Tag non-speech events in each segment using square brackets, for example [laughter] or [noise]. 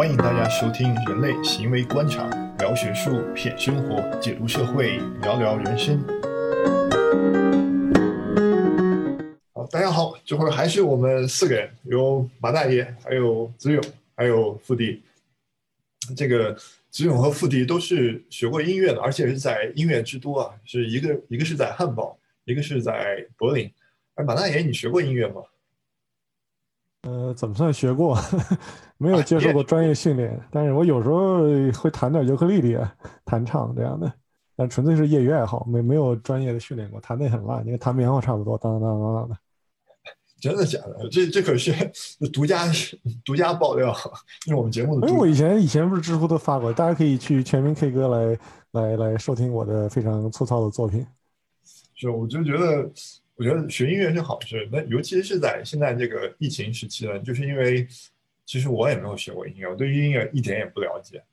欢迎大家收听《人类行为观察》，聊学术，品生活，解读社会，聊聊人生。好，大家好，这会儿还是我们四个人，有马大爷，还有子勇，还有付迪。这个子勇和付迪都是学过音乐的，而且是在音乐之都啊，是一个一个是在汉堡，一个是在柏林。哎，马大爷，你学过音乐吗？呃，怎么算学过？[laughs] 没有接受过专业训练，但是我有时候会弹点尤克里里，弹唱这样的，但纯粹是业余爱好，没没有专业的训练过，弹的很烂，因为弹棉花差不多，当当当当当的。真的假的？这这可是独家独家爆料，是我们节目的。因为我以前以前不是知乎都发过，大家可以去全民 K 歌来来来收听我的非常粗糙的作品。是，我就觉得。我觉得学音乐是好事，那尤其是在现在这个疫情时期呢，就是因为其实我也没有学过音乐，我对音乐一点也不了解。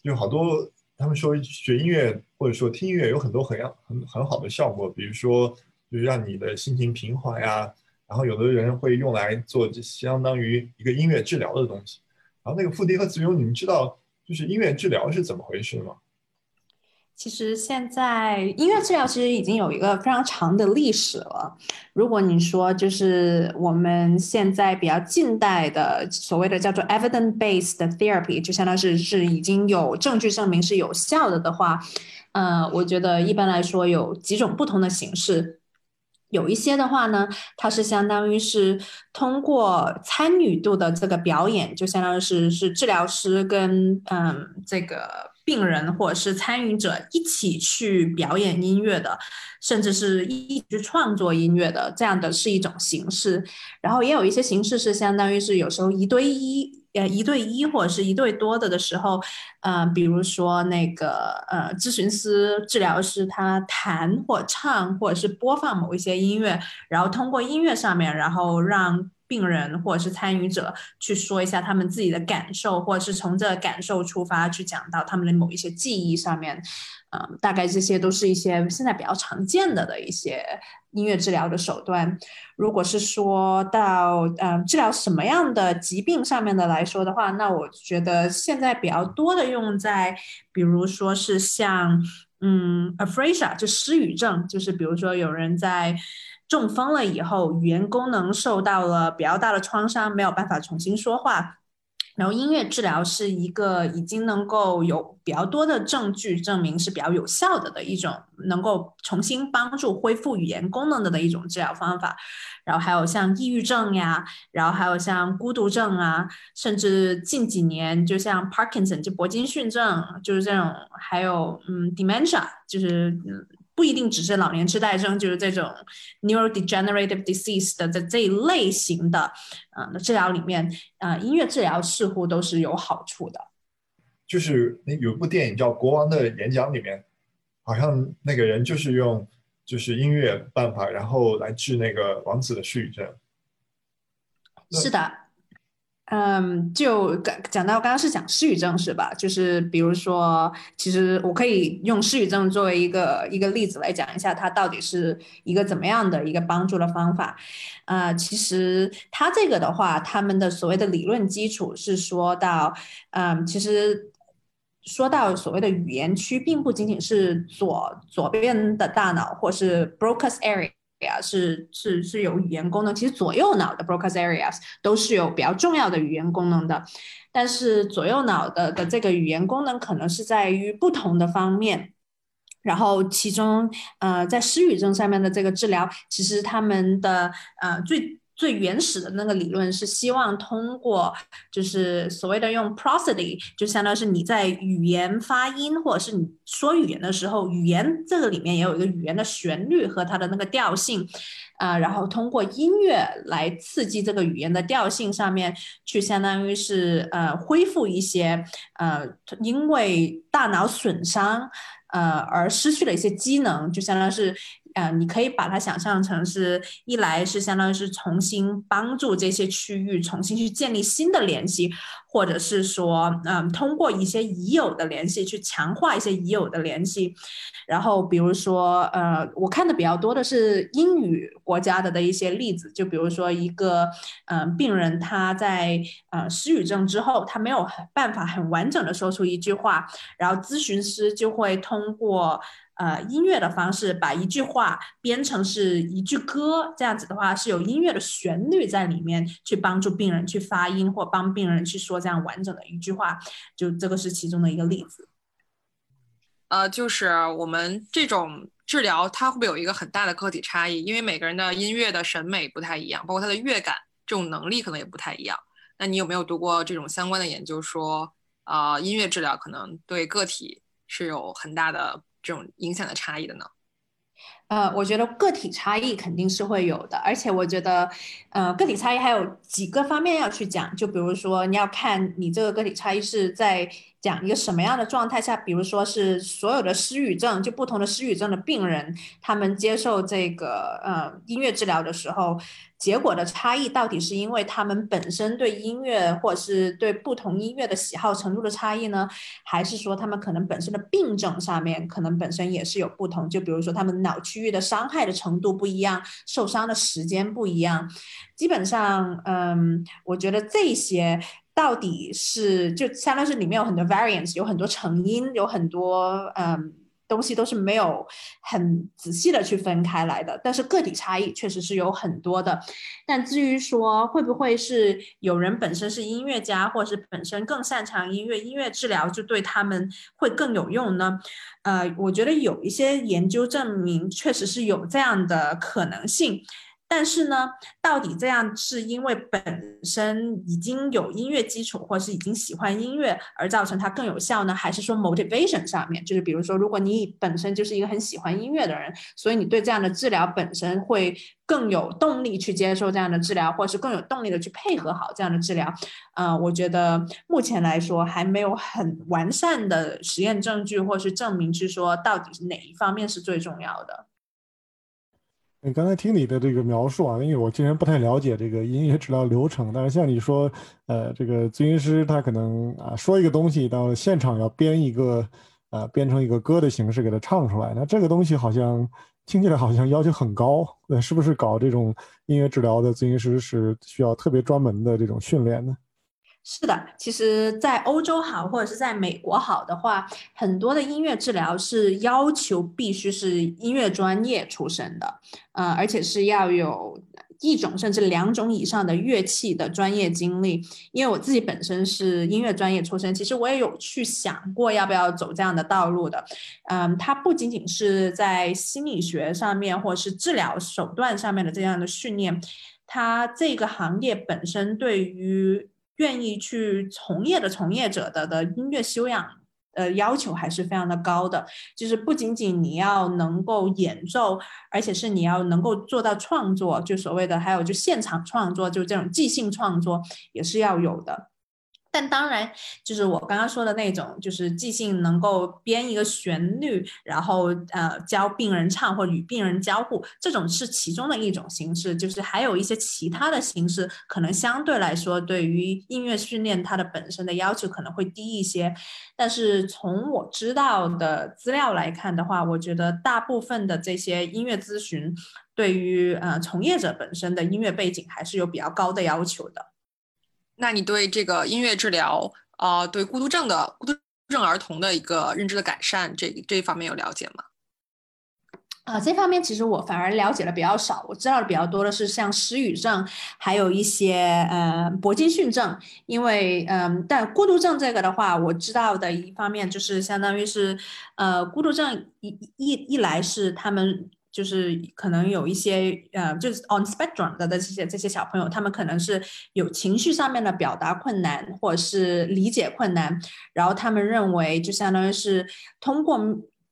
就好多他们说学音乐或者说听音乐有很多很很很好的效果，比如说就是让你的心情平缓呀，然后有的人会用来做相当于一个音乐治疗的东西。然后那个付迪和子勇，你们知道就是音乐治疗是怎么回事吗？其实现在音乐治疗其实已经有一个非常长的历史了。如果你说就是我们现在比较近代的所谓的叫做 evidence-based therapy，就相当于是是已经有证据证明是有效的的话，呃，我觉得一般来说有几种不同的形式。有一些的话呢，它是相当于是通过参与度的这个表演，就相当于是是治疗师跟嗯这个。病人或者是参与者一起去表演音乐的，甚至是一起去创作音乐的，这样的是一种形式。然后也有一些形式是相当于是有时候一对一，呃，一对一或者是一对多的的时候，呃，比如说那个呃，咨询师、治疗师他弹或唱或者是播放某一些音乐，然后通过音乐上面，然后让。病人或者是参与者去说一下他们自己的感受，或者是从这感受出发去讲到他们的某一些记忆上面，嗯，大概这些都是一些现在比较常见的的一些音乐治疗的手段。如果是说到嗯治疗什么样的疾病上面的来说的话，那我觉得现在比较多的用在，比如说是像嗯 aphasia 就失语症，就是比如说有人在。中风了以后，语言功能受到了比较大的创伤，没有办法重新说话。然后音乐治疗是一个已经能够有比较多的证据证明是比较有效的的一种，能够重新帮助恢复语言功能的的一种治疗方法。然后还有像抑郁症呀，然后还有像孤独症啊，甚至近几年就像 Parkinson 就铂金逊症，就是这种，还有嗯 dementia 就是嗯。不一定只是老年痴呆症，就是这种 neurodegenerative disease 的这这一类型的，嗯，治疗里面，啊，音乐治疗似乎都是有好处的。就是那有一部电影叫《国王的演讲》里面，好像那个人就是用就是音乐办法，然后来治那个王子的失语症。是的。嗯，就讲讲到刚刚是讲失语症是吧？就是比如说，其实我可以用失语症作为一个一个例子来讲一下，它到底是一个怎么样的一个帮助的方法。啊，其实它这个的话，他们的所谓的理论基础是说到，嗯，其实说到所谓的语言区，并不仅仅是左左边的大脑或是 Broca's area。呀，是是是有语言功能，其实左右脑的 Broca's areas 都是有比较重要的语言功能的，但是左右脑的的这个语言功能可能是在于不同的方面，然后其中呃在失语症上面的这个治疗，其实他们的呃最。最原始的那个理论是希望通过，就是所谓的用 prosody，就相当于是你在语言发音或者是你说语言的时候，语言这个里面也有一个语言的旋律和它的那个调性，啊，然后通过音乐来刺激这个语言的调性上面，去相当于是呃恢复一些呃因为大脑损伤呃而失去了一些机能，就相当于是。呃，你可以把它想象成是一来是相当于是重新帮助这些区域重新去建立新的联系，或者是说，嗯，通过一些已有的联系去强化一些已有的联系。然后比如说，呃，我看的比较多的是英语国家的的一些例子，就比如说一个，嗯，病人他在呃失语症之后，他没有办法很完整的说出一句话，然后咨询师就会通过呃音乐的方式把一句话编成是一句歌，这样子的话是有音乐的旋律在里面去帮助病人去发音或帮病人去说这样完整的一句话，就这个是其中的一个例子。呃，就是我们这种治疗，它会不会有一个很大的个体差异？因为每个人的音乐的审美不太一样，包括他的乐感这种能力可能也不太一样。那你有没有读过这种相关的研究，说啊，音乐治疗可能对个体是有很大的这种影响的差异的呢？呃，我觉得个体差异肯定是会有的，而且我觉得，呃，个体差异还有几个方面要去讲，就比如说你要看你这个个体差异是在。讲一个什么样的状态下，比如说是所有的失语症，就不同的失语症的病人，他们接受这个呃音乐治疗的时候，结果的差异到底是因为他们本身对音乐或者是对不同音乐的喜好程度的差异呢，还是说他们可能本身的病症上面可能本身也是有不同？就比如说他们脑区域的伤害的程度不一样，受伤的时间不一样，基本上，嗯，我觉得这些。到底是就相当于是里面有很多 variance，有很多成因，有很多嗯东西都是没有很仔细的去分开来的。但是个体差异确实是有很多的。但至于说会不会是有人本身是音乐家，或者是本身更擅长音乐，音乐治疗就对他们会更有用呢？呃，我觉得有一些研究证明确实是有这样的可能性。但是呢，到底这样是因为本身已经有音乐基础，或是已经喜欢音乐而造成它更有效呢？还是说 motivation 上面，就是比如说，如果你本身就是一个很喜欢音乐的人，所以你对这样的治疗本身会更有动力去接受这样的治疗，或是更有动力的去配合好这样的治疗？呃，我觉得目前来说还没有很完善的实验证据，或是证明是说到底是哪一方面是最重要的。你刚才听你的这个描述啊，因为我竟然不太了解这个音乐治疗流程，但是像你说，呃，这个咨询师他可能啊说一个东西，到现场要编一个，呃，编成一个歌的形式给他唱出来，那这个东西好像听起来好像要求很高，那是不是搞这种音乐治疗的咨询师是需要特别专门的这种训练呢？是的，其实，在欧洲好，或者是在美国好的话，很多的音乐治疗是要求必须是音乐专业出身的，呃，而且是要有一种甚至两种以上的乐器的专业经历。因为我自己本身是音乐专业出身，其实我也有去想过要不要走这样的道路的。嗯，它不仅仅是在心理学上面，或者是治疗手段上面的这样的训练，它这个行业本身对于愿意去从业的从业者的的音乐修养，呃，要求还是非常的高的。就是不仅仅你要能够演奏，而且是你要能够做到创作，就所谓的还有就现场创作，就这种即兴创作也是要有的。但当然，就是我刚刚说的那种，就是即兴能够编一个旋律，然后呃教病人唱或与病人交互，这种是其中的一种形式。就是还有一些其他的形式，可能相对来说对于音乐训练它的本身的要求可能会低一些。但是从我知道的资料来看的话，我觉得大部分的这些音乐咨询对于呃从业者本身的音乐背景还是有比较高的要求的。那你对这个音乐治疗，呃，对孤独症的孤独症儿童的一个认知的改善，这这一方面有了解吗？啊，这方面其实我反而了解的比较少，我知道的比较多的是像失语症，还有一些呃铂金逊症。因为嗯，但孤独症这个的话，我知道的一方面就是相当于是，呃，孤独症一一一来是他们。就是可能有一些呃，就是 on spectrum 的这些这些小朋友，他们可能是有情绪上面的表达困难，或者是理解困难，然后他们认为就相当于是通过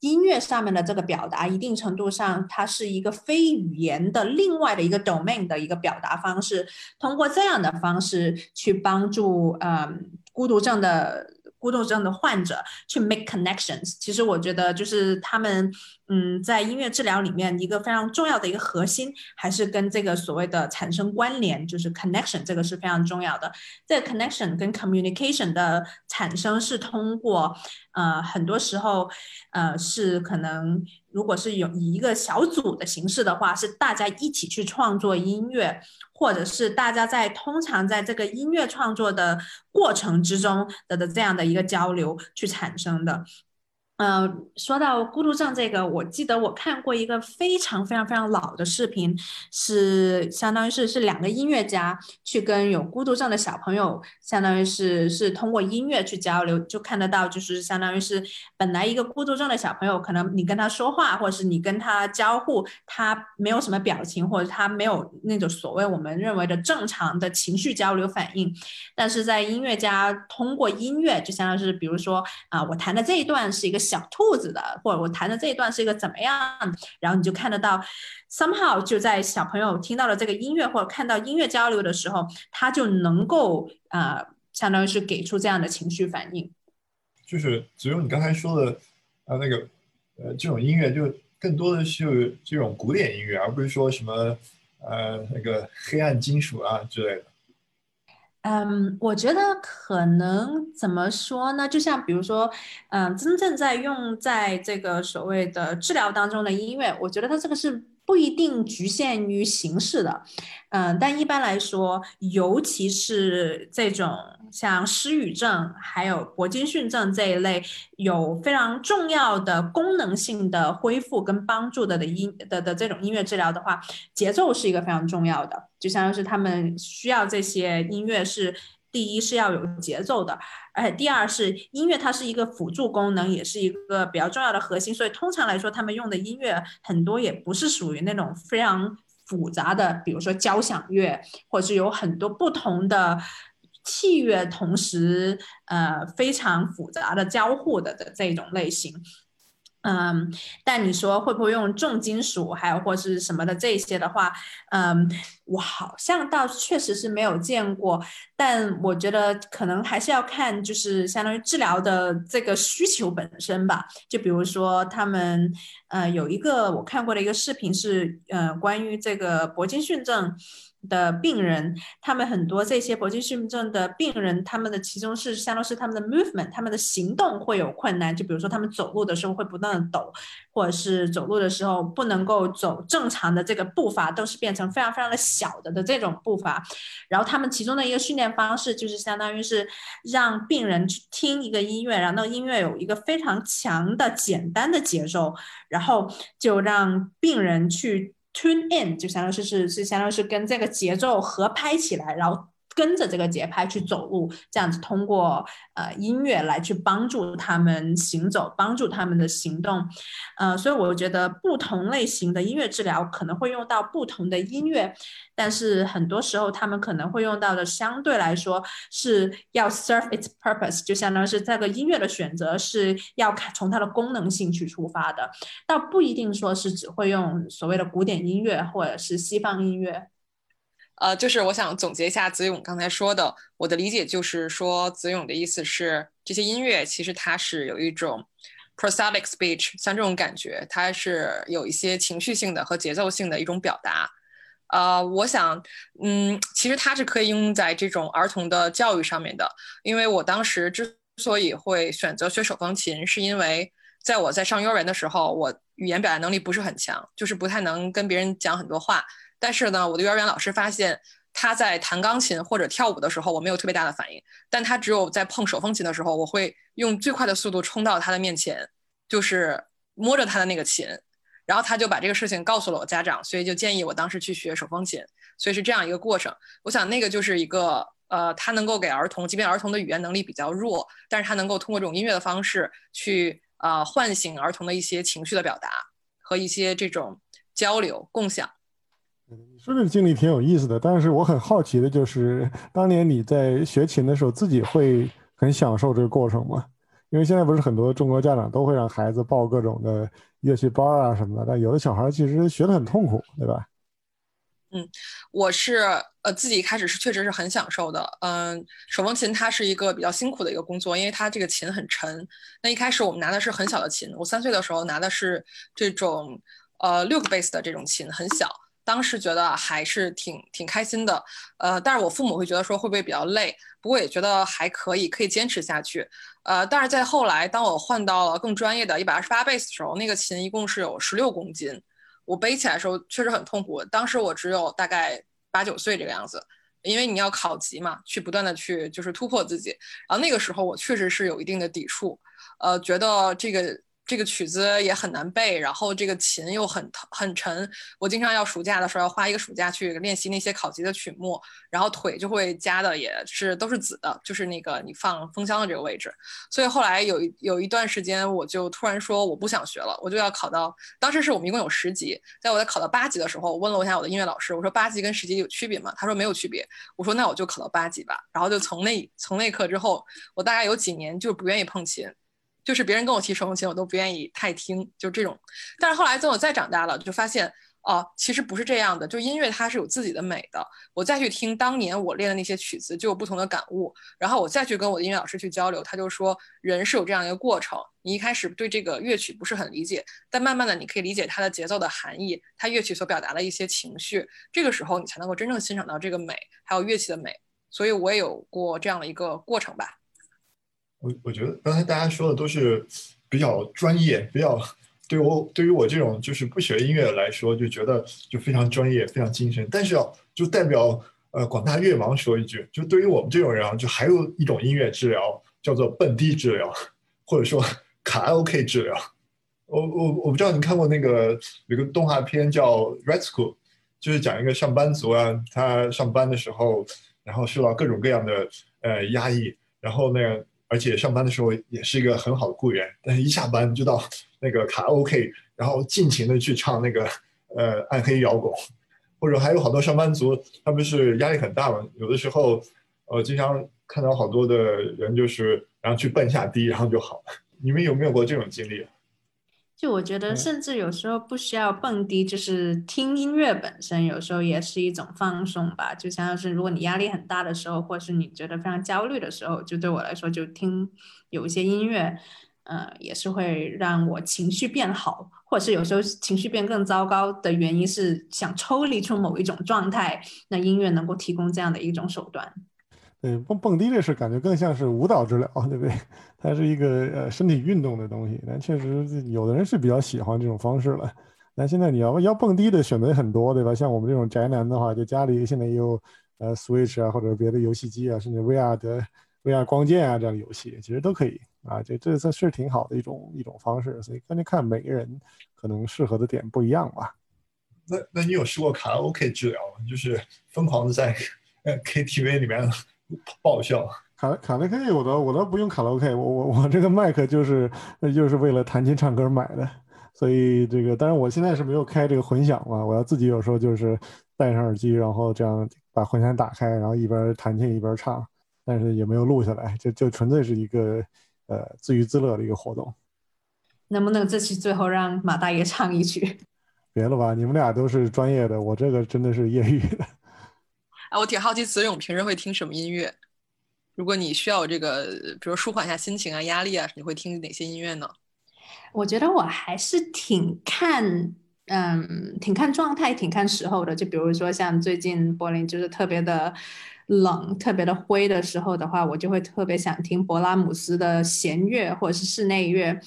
音乐上面的这个表达，一定程度上它是一个非语言的另外的一个 domain 的一个表达方式，通过这样的方式去帮助嗯孤独症的。孤独症的患者去 make connections，其实我觉得就是他们嗯，在音乐治疗里面，一个非常重要的一个核心，还是跟这个所谓的产生关联，就是 connection，这个是非常重要的。这个 connection 跟 communication 的产生是通过，呃，很多时候，呃，是可能如果是有以一个小组的形式的话，是大家一起去创作音乐，或者是大家在通常在这个音乐创作的过程之中的的这样的一个交流去产生的。呃，说到孤独症这个，我记得我看过一个非常非常非常老的视频，是相当于是是两个音乐家去跟有孤独症的小朋友，相当于是是通过音乐去交流，就看得到，就是相当于是本来一个孤独症的小朋友，可能你跟他说话，或者是你跟他交互，他没有什么表情，或者他没有那种所谓我们认为的正常的情绪交流反应，但是在音乐家通过音乐，就相当于是比如说啊，我弹的这一段是一个。小兔子的，或者我弹的这一段是一个怎么样？然后你就看得到，somehow 就在小朋友听到了这个音乐或者看到音乐交流的时候，他就能够呃，相当于是给出这样的情绪反应。就是只有你刚才说的啊，那个呃，这种音乐就更多的是这种古典音乐，而不是说什么呃那个黑暗金属啊之类的。嗯，我觉得可能怎么说呢？就像比如说，嗯，真正在用在这个所谓的治疗当中的音乐，我觉得它这个是不一定局限于形式的，嗯，但一般来说，尤其是这种。像失语症、还有铂金逊症这一类有非常重要的功能性的恢复跟帮助的的音的的这种音乐治疗的话，节奏是一个非常重要的。就像是他们需要这些音乐是第一是要有节奏的，而且第二是音乐它是一个辅助功能，也是一个比较重要的核心。所以通常来说，他们用的音乐很多也不是属于那种非常复杂的，比如说交响乐，或者是有很多不同的。器乐同时，呃，非常复杂的交互的的这种类型，嗯，但你说会不会用重金属，还有或是什么的这些的话，嗯，我好像倒确实是没有见过，但我觉得可能还是要看，就是相当于治疗的这个需求本身吧。就比如说他们，呃，有一个我看过的一个视频是，呃，关于这个铂金逊症。的病人，他们很多这些铂金逊症的病人，他们的其中是相当是他们的 movement，他们的行动会有困难。就比如说他们走路的时候会不断的抖，或者是走路的时候不能够走正常的这个步伐，都是变成非常非常的小的的这种步伐。然后他们其中的一个训练方式就是相当于是让病人去听一个音乐，然后音乐有一个非常强的简单的节奏，然后就让病人去。Tune in 就相当于是是是相当于是跟这个节奏合拍起来，然后。跟着这个节拍去走路，这样子通过呃音乐来去帮助他们行走，帮助他们的行动，呃，所以我觉得不同类型的音乐治疗可能会用到不同的音乐，但是很多时候他们可能会用到的相对来说是要 serve its purpose，就相当于是这个音乐的选择是要看从它的功能性去出发的，倒不一定说是只会用所谓的古典音乐或者是西方音乐。呃，就是我想总结一下子勇刚才说的，我的理解就是说，子勇的意思是，这些音乐其实它是有一种 prosodic speech，像这种感觉，它是有一些情绪性的和节奏性的一种表达。呃，我想，嗯，其实它是可以应用在这种儿童的教育上面的，因为我当时之所以会选择学手风琴，是因为在我在上幼儿园的时候，我语言表达能力不是很强，就是不太能跟别人讲很多话。但是呢，我的幼儿园老师发现他在弹钢琴或者跳舞的时候，我没有特别大的反应。但他只有在碰手风琴的时候，我会用最快的速度冲到他的面前，就是摸着他的那个琴。然后他就把这个事情告诉了我家长，所以就建议我当时去学手风琴。所以是这样一个过程。我想那个就是一个呃，他能够给儿童，即便儿童的语言能力比较弱，但是他能够通过这种音乐的方式去呃唤醒儿童的一些情绪的表达和一些这种交流共享。你说这个经历挺有意思的，但是我很好奇的就是，当年你在学琴的时候，自己会很享受这个过程吗？因为现在不是很多中国家长都会让孩子报各种的乐器班啊什么的，但有的小孩其实学得很痛苦，对吧？嗯我是呃自己一开始是确实是很享受的，嗯，手风琴它是一个比较辛苦的一个工作，因为它这个琴很沉。那一开始我们拿的是很小的琴，我三岁的时候拿的是这种呃六个贝斯的这种琴，很小。当时觉得还是挺挺开心的，呃，但是我父母会觉得说会不会比较累，不过也觉得还可以，可以坚持下去。呃，但是在后来，当我换到了更专业的一百二十八贝斯的时候，那个琴一共是有十六公斤。我背起来的时候确实很痛苦，当时我只有大概八九岁这个样子，因为你要考级嘛，去不断的去就是突破自己，然后那个时候我确实是有一定的抵触，呃，觉得这个。这个曲子也很难背，然后这个琴又很很沉，我经常要暑假的时候要花一个暑假去练习那些考级的曲目，然后腿就会夹的也是都是紫的，就是那个你放风箱的这个位置。所以后来有有一段时间，我就突然说我不想学了，我就要考到。当时是我们一共有十级，在我在考到八级的时候，我问了一下我的音乐老师，我说八级跟十级有区别吗？他说没有区别。我说那我就考到八级吧。然后就从那从那刻之后，我大概有几年就不愿意碰琴。就是别人跟我提手风琴，我都不愿意太听，就这种。但是后来等我再长大了，就发现哦，其实不是这样的。就音乐它是有自己的美的。我再去听当年我练的那些曲子，就有不同的感悟。然后我再去跟我的音乐老师去交流，他就说人是有这样一个过程。你一开始对这个乐曲不是很理解，但慢慢的你可以理解它的节奏的含义，它乐曲所表达的一些情绪。这个时候你才能够真正欣赏到这个美，还有乐器的美。所以我也有过这样的一个过程吧。我我觉得刚才大家说的都是比较专业，比较对我对于我这种就是不学音乐来说，就觉得就非常专业，非常精神。但是啊，就代表呃广大乐盲说一句，就对于我们这种人啊，就还有一种音乐治疗叫做蹦迪治疗，或者说 [laughs] 卡拉 OK 治疗。我我我不知道你看过那个有个动画片叫《Red School》，就是讲一个上班族啊，他上班的时候，然后受到各种各样的呃压抑，然后呢。而且上班的时候也是一个很好的雇员，但是一下班就到那个卡拉 OK，然后尽情的去唱那个呃暗黑摇滚，或者还有好多上班族，他们是压力很大嘛？有的时候，呃，经常看到好多的人就是然后去蹦下迪，然后就好了。你们有没有过这种经历？就我觉得，甚至有时候不需要蹦迪，就是听音乐本身，有时候也是一种放松吧。就像是如果你压力很大的时候，或是你觉得非常焦虑的时候，就对我来说，就听有一些音乐，呃，也是会让我情绪变好，或者是有时候情绪变更糟糕的原因是想抽离出某一种状态，那音乐能够提供这样的一种手段。对，蹦蹦迪这事感觉更像是舞蹈治疗，对不对？它是一个呃身体运动的东西，但确实有的人是比较喜欢这种方式了。那现在你要要蹦迪的选择也很多，对吧？像我们这种宅男的话，就家里现在也有呃 Switch 啊，或者别的游戏机啊，甚至 VR 的 VR 光剑啊这样的游戏，其实都可以啊。这这这是挺好的一种一种方式，所以关键看每个人可能适合的点不一样吧。那那你有试过卡拉 OK 治疗吗？就是疯狂的在 [laughs] KTV 里面爆笑。卡卡拉 OK 我都我都不用卡拉 OK，我我我这个麦克就是就是为了弹琴唱歌买的，所以这个当然我现在是没有开这个混响嘛，我要自己有时候就是戴上耳机，然后这样把混响打开，然后一边弹琴一边唱，但是也没有录下来，就就纯粹是一个呃自娱自乐的一个活动。能不能这期最后让马大爷唱一曲？[laughs] 别了吧，你们俩都是专业的，我这个真的是业余的。哎，我挺好奇子勇平时会听什么音乐。如果你需要这个，比如舒缓一下心情啊、压力啊，你会听哪些音乐呢？我觉得我还是挺看，嗯，挺看状态、挺看时候的。就比如说像最近柏林就是特别的冷、特别的灰的时候的话，我就会特别想听勃拉姆斯的弦乐或者是室内乐。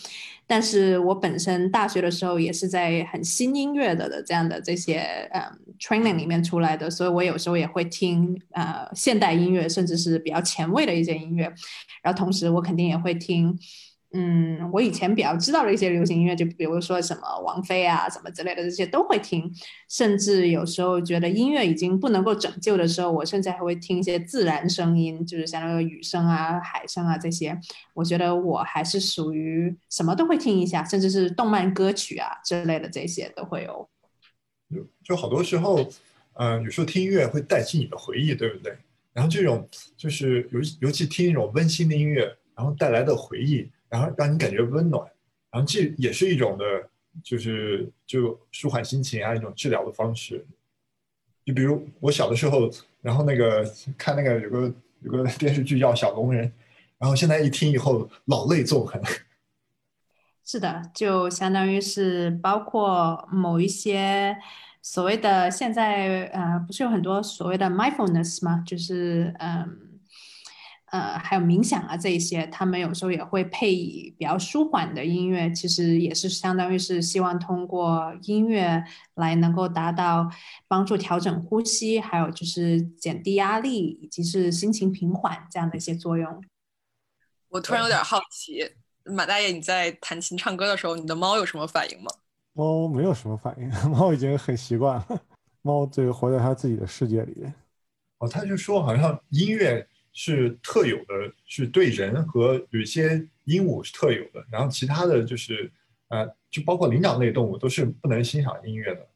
但是我本身大学的时候也是在很新音乐的的这样的这些嗯 training 里面出来的，所以我有时候也会听呃现代音乐，甚至是比较前卫的一些音乐，然后同时我肯定也会听。嗯，我以前比较知道的一些流行音乐，就比如说什么王菲啊，什么之类的，这些都会听。甚至有时候觉得音乐已经不能够拯救的时候，我甚至还会听一些自然声音，就是像那个雨声啊、海声啊这些。我觉得我还是属于什么都会听一下，甚至是动漫歌曲啊之类的这些都会有。就就好多时候，嗯，有时候听音乐会带起你的回忆，对不对？然后这种就是尤尤其听那种温馨的音乐，然后带来的回忆。然后让你感觉温暖，然后这也是一种的，就是就舒缓心情啊，一种治疗的方式。就比如我小的时候，然后那个看那个有个有个电视剧叫《小龙人》，然后现在一听以后老泪纵横。是的，就相当于是包括某一些所谓的现在呃，不是有很多所谓的 mindfulness 吗？就是嗯。呃，还有冥想啊，这一些，他们有时候也会配以比较舒缓的音乐，其实也是相当于是希望通过音乐来能够达到帮助调整呼吸，还有就是减低压力，以及是心情平缓这样的一些作用。我突然有点好奇，马大爷，你在弹琴唱歌的时候，你的猫有什么反应吗？猫没有什么反应，[laughs] 猫已经很习惯了，猫这个活在它自己的世界里。哦，他就说好像音乐。是特有的，是对人和有一些鹦鹉是特有的，然后其他的就是，呃，就包括灵长类动物都是不能欣赏音乐的。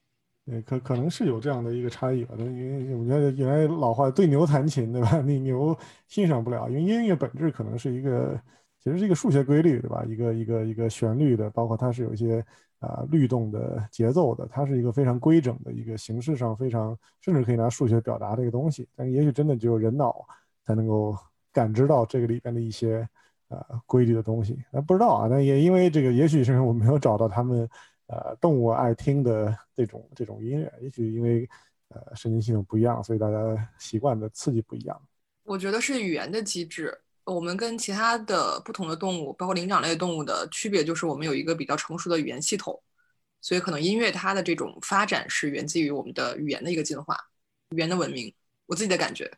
对，可可能是有这样的一个差异吧。因为我觉得原来老话对牛弹琴，对吧？[laughs] 你牛欣赏不了，因为音乐本质可能是一个，其实是一个数学规律，对吧？一个一个一个旋律的，包括它是有一些啊律动的节奏的，它是一个非常规整的一个形式上非常，甚至可以拿数学表达的一个东西。但也许真的只有人脑。才能够感知到这个里边的一些呃规律的东西。那不知道啊，那也因为这个，也许是我没有找到他们呃动物爱听的这种这种音乐。也许因为呃神经系统不一样，所以大家习惯的刺激不一样。我觉得是语言的机制。我们跟其他的不同的动物，包括灵长类动物的区别，就是我们有一个比较成熟的语言系统。所以可能音乐它的这种发展是源自于我们的语言的一个进化，语言的文明。我自己的感觉。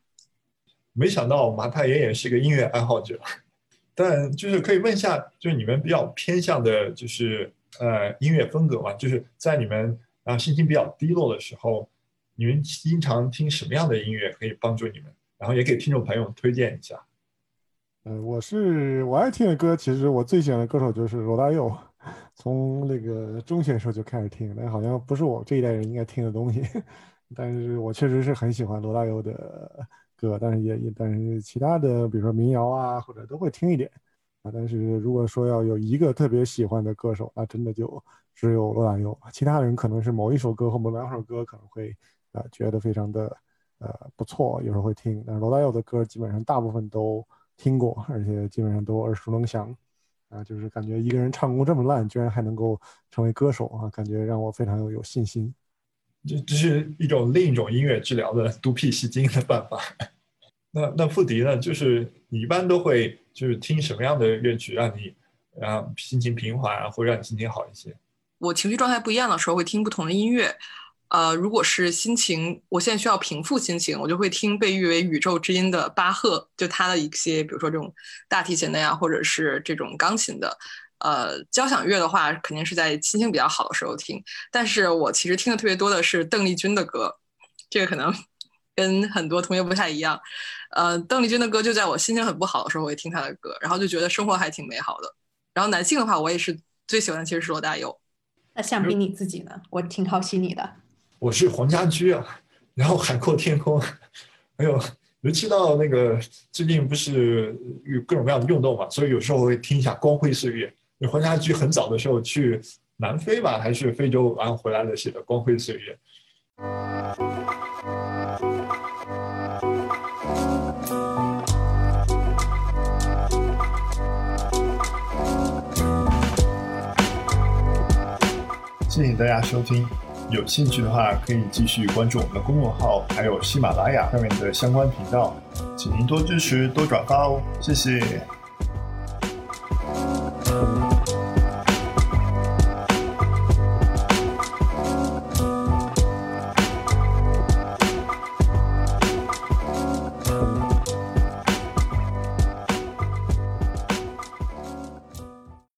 没想到马太爷也是个音乐爱好者，但就是可以问一下，就是你们比较偏向的，就是呃音乐风格嘛？就是在你们啊心情比较低落的时候，你们经常听什么样的音乐可以帮助你们？然后也给听众朋友推荐一下。呃，我是我爱听的歌，其实我最喜欢的歌手就是罗大佑，从那个中学时候就开始听，但好像不是我这一代人应该听的东西，[laughs] 但是我确实是很喜欢罗大佑的。歌，但是也也，但是其他的，比如说民谣啊，或者都会听一点啊。但是如果说要有一个特别喜欢的歌手，那真的就只有罗大佑。其他人可能是某一首歌或某两首歌可能会呃觉得非常的呃不错，有时候会听。但是罗大佑的歌基本上大部分都听过，而且基本上都耳熟能详啊。就是感觉一个人唱功这么烂，居然还能够成为歌手啊，感觉让我非常有信心。这这是一种另一种音乐治疗的独辟蹊径的办法。那那傅迪呢？就是你一般都会就是听什么样的乐曲，让你啊心情平缓啊，或者让你心情好一些？我情绪状态不一样的时候会听不同的音乐。呃，如果是心情，我现在需要平复心情，我就会听被誉为宇宙之音的巴赫，就他的一些，比如说这种大提琴的呀，或者是这种钢琴的。呃，交响乐的话，肯定是在心情比较好的时候听。但是我其实听的特别多的是邓丽君的歌，这个可能 [laughs] 跟很多同学不太一样。呃，邓丽君的歌就在我心情很不好的时候会听她的歌，然后就觉得生活还挺美好的。然后男性的话，我也是最喜欢其实是罗大佑。那相比你自己呢？我挺好奇你的。我是黄家驹啊，然后海阔天空，[laughs] 还有尤其到那个最近不是有各种各样的运动嘛，所以有时候会听一下光辉岁月。黄家驹很早的时候去南非吧，还是非洲，然后回来了写的《光辉岁月》。谢谢大家收听，有兴趣的话可以继续关注我们的公众号，还有喜马拉雅上面的相关频道，请您多支持、多转发哦，谢谢。